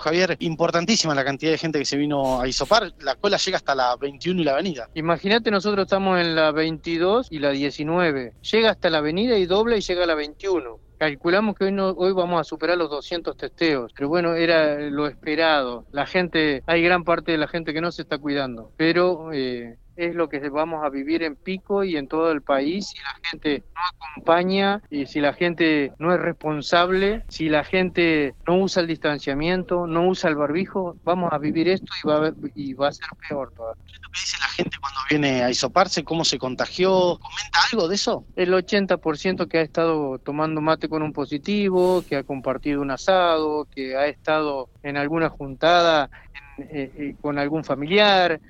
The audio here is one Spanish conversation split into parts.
Javier, importantísima la cantidad de gente que se vino a Isopar. La cola llega hasta la 21 y la avenida. Imagínate, nosotros estamos en la 22 y la 19. Llega hasta la avenida y dobla y llega a la 21. Calculamos que hoy, no, hoy vamos a superar los 200 testeos, pero bueno, era lo esperado. La gente, hay gran parte de la gente que no se está cuidando, pero eh, es lo que vamos a vivir en Pico y en todo el país si la gente no acompaña y si la gente no es responsable, si la gente no usa el distanciamiento, no usa el barbijo, vamos a vivir esto y va a, y va a ser peor todavía. ¿Qué es lo que dice la gente cuando viene a isoparse? ¿Cómo se contagió? ¿Comenta algo de eso? El 80% que ha estado tomando mate con un positivo, que ha compartido un asado, que ha estado en alguna juntada eh, eh, con algún familiar, eh,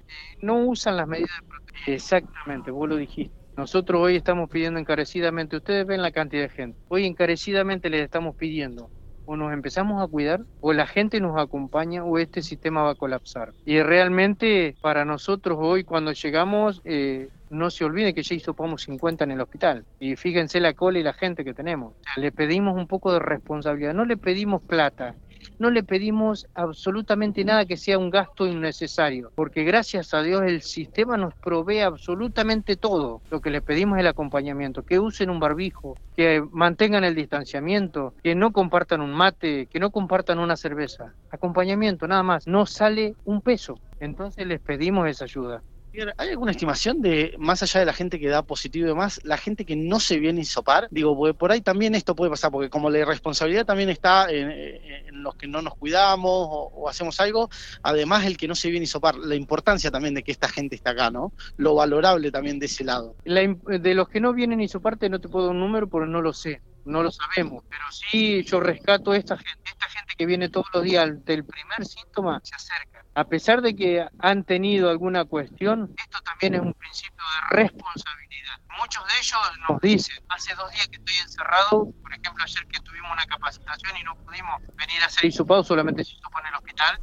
no usan las medidas de protección. Exactamente, vos lo dijiste. Nosotros hoy estamos pidiendo encarecidamente, ustedes ven la cantidad de gente, hoy encarecidamente les estamos pidiendo o nos empezamos a cuidar, o la gente nos acompaña, o este sistema va a colapsar. Y realmente para nosotros hoy cuando llegamos, no se olvide que ya hisopamos 50 en el hospital. Y fíjense la cola y la gente que tenemos. le pedimos un poco de responsabilidad, no le pedimos plata, no le pedimos absolutamente nada que sea un gasto innecesario, porque gracias a Dios el sistema nos provee absolutamente todo. Lo que le pedimos es el acompañamiento, que usen un barbijo, que mantengan el distanciamiento, que no compartan un mate, que no compartan una cerveza. Acompañamiento, nada más, no sale un peso. Entonces les pedimos esa ayuda. ¿Hay alguna estimación de, más allá de la gente que da positivo y demás, la gente que no se viene a hisopar? Digo, porque por ahí también esto puede pasar, porque como la irresponsabilidad también está en, los que no nos cuidamos o, hacemos algo, además el que no se viene a hisopar, la importancia también de que esta gente está acá, ¿no? Lo valorable también de ese lado. de los que no vienen a hisoparte no te puedo dar un número porque no lo sé no lo sabemos, pero sí yo rescato a esta gente, esta gente que viene todos los días del primer síntoma, se acerca. A pesar de que han tenido alguna cuestión, esto también es un principio de responsabilidad. Muchos de ellos nos dicen, hace dos días que estoy encerrado, por ejemplo ayer que tuvimos una capacitación y no pudimos venir a hacer hisopado, solamente se hisopó en el hospital,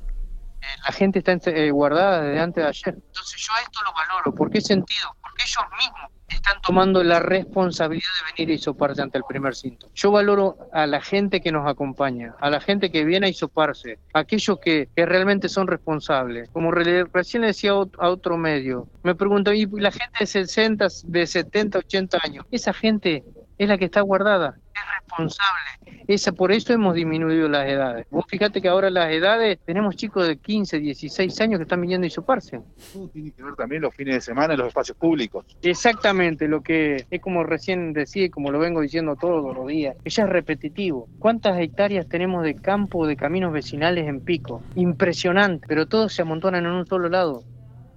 eh, la gente está eh, guardada desde antes de ayer. Entonces yo esto lo valoro. ¿Por qué sentido? Porque ellos mismos están tomando la responsabilidad de venir a hisoparse ante el primer síntoma. Yo valoro a la gente que nos acompaña, a la gente que viene a hisoparse, aquellos que, realmente son responsables. Como recién decía a otro medio, me pregunto, ¿y la gente de 60, de 70, 80 años? Esa gente es la que está guardada, es responsable. Esa, por eso hemos disminuido las edades. Vos fíjate que ahora las edades, tenemos chicos de 15, 16 años que están viniendo a hisoparse. Todo tiene que ver también los fines de semana en los espacios públicos. Exactamente, lo que es como recién decía y como lo vengo diciendo todos los días, ya es repetitivo. ¿Cuántas hectáreas tenemos de campo, de caminos vecinales en pico? Impresionante, pero todos se amontonan en un solo lado.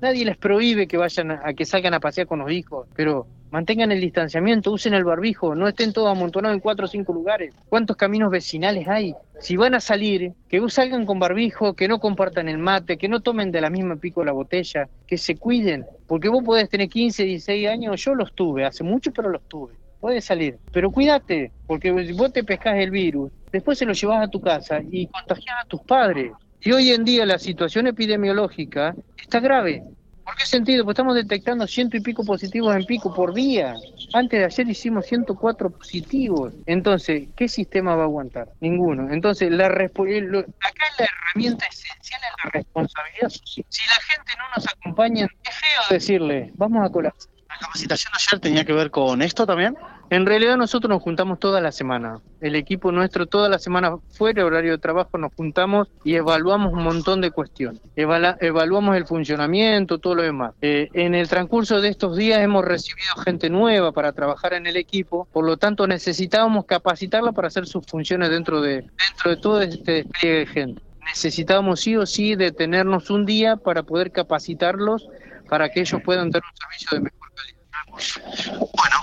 Nadie les prohíbe que vayan a, que salgan a pasear con los hijos, pero mantengan el distanciamiento, usen el barbijo, no estén todos amontonados en cuatro o cinco lugares. ¿Cuántos caminos vecinales hay? Si van a salir, que salgan con barbijo, que no compartan el mate, que no tomen de la misma pico la botella, que se cuiden, porque vos podés tener 15, 16 años, yo los tuve, hace mucho pero los tuve. Puedes salir, pero cuídate, porque vos te pescas el virus, después se lo llevas a tu casa y contagias a tus padres. Y hoy en día la situación epidemiológica está grave. ¿Por qué sentido? Pues estamos detectando ciento y pico positivos en pico por día. Antes de ayer hicimos 104 positivos. Entonces, ¿qué sistema va a aguantar? Ninguno. Entonces, la acá la herramienta esencial es la responsabilidad. Si la gente no nos acompaña, es feo decirle, vamos a colapsar. ¿La capacitación ayer tenía que ver con esto también? En realidad nosotros nos juntamos toda la semana. El equipo nuestro toda la semana fuera horario de trabajo nos juntamos y evaluamos un montón de cuestiones. evaluamos el funcionamiento, todo lo demás. Eh, en el transcurso de estos días hemos recibido gente nueva para trabajar en el equipo, por lo tanto necesitábamos capacitarla para hacer sus funciones dentro de, dentro de todo este despliegue de gente. Necesitábamos sí o sí detenernos un día para poder capacitarlos para que ellos puedan dar un servicio de mejor calidad. Bueno,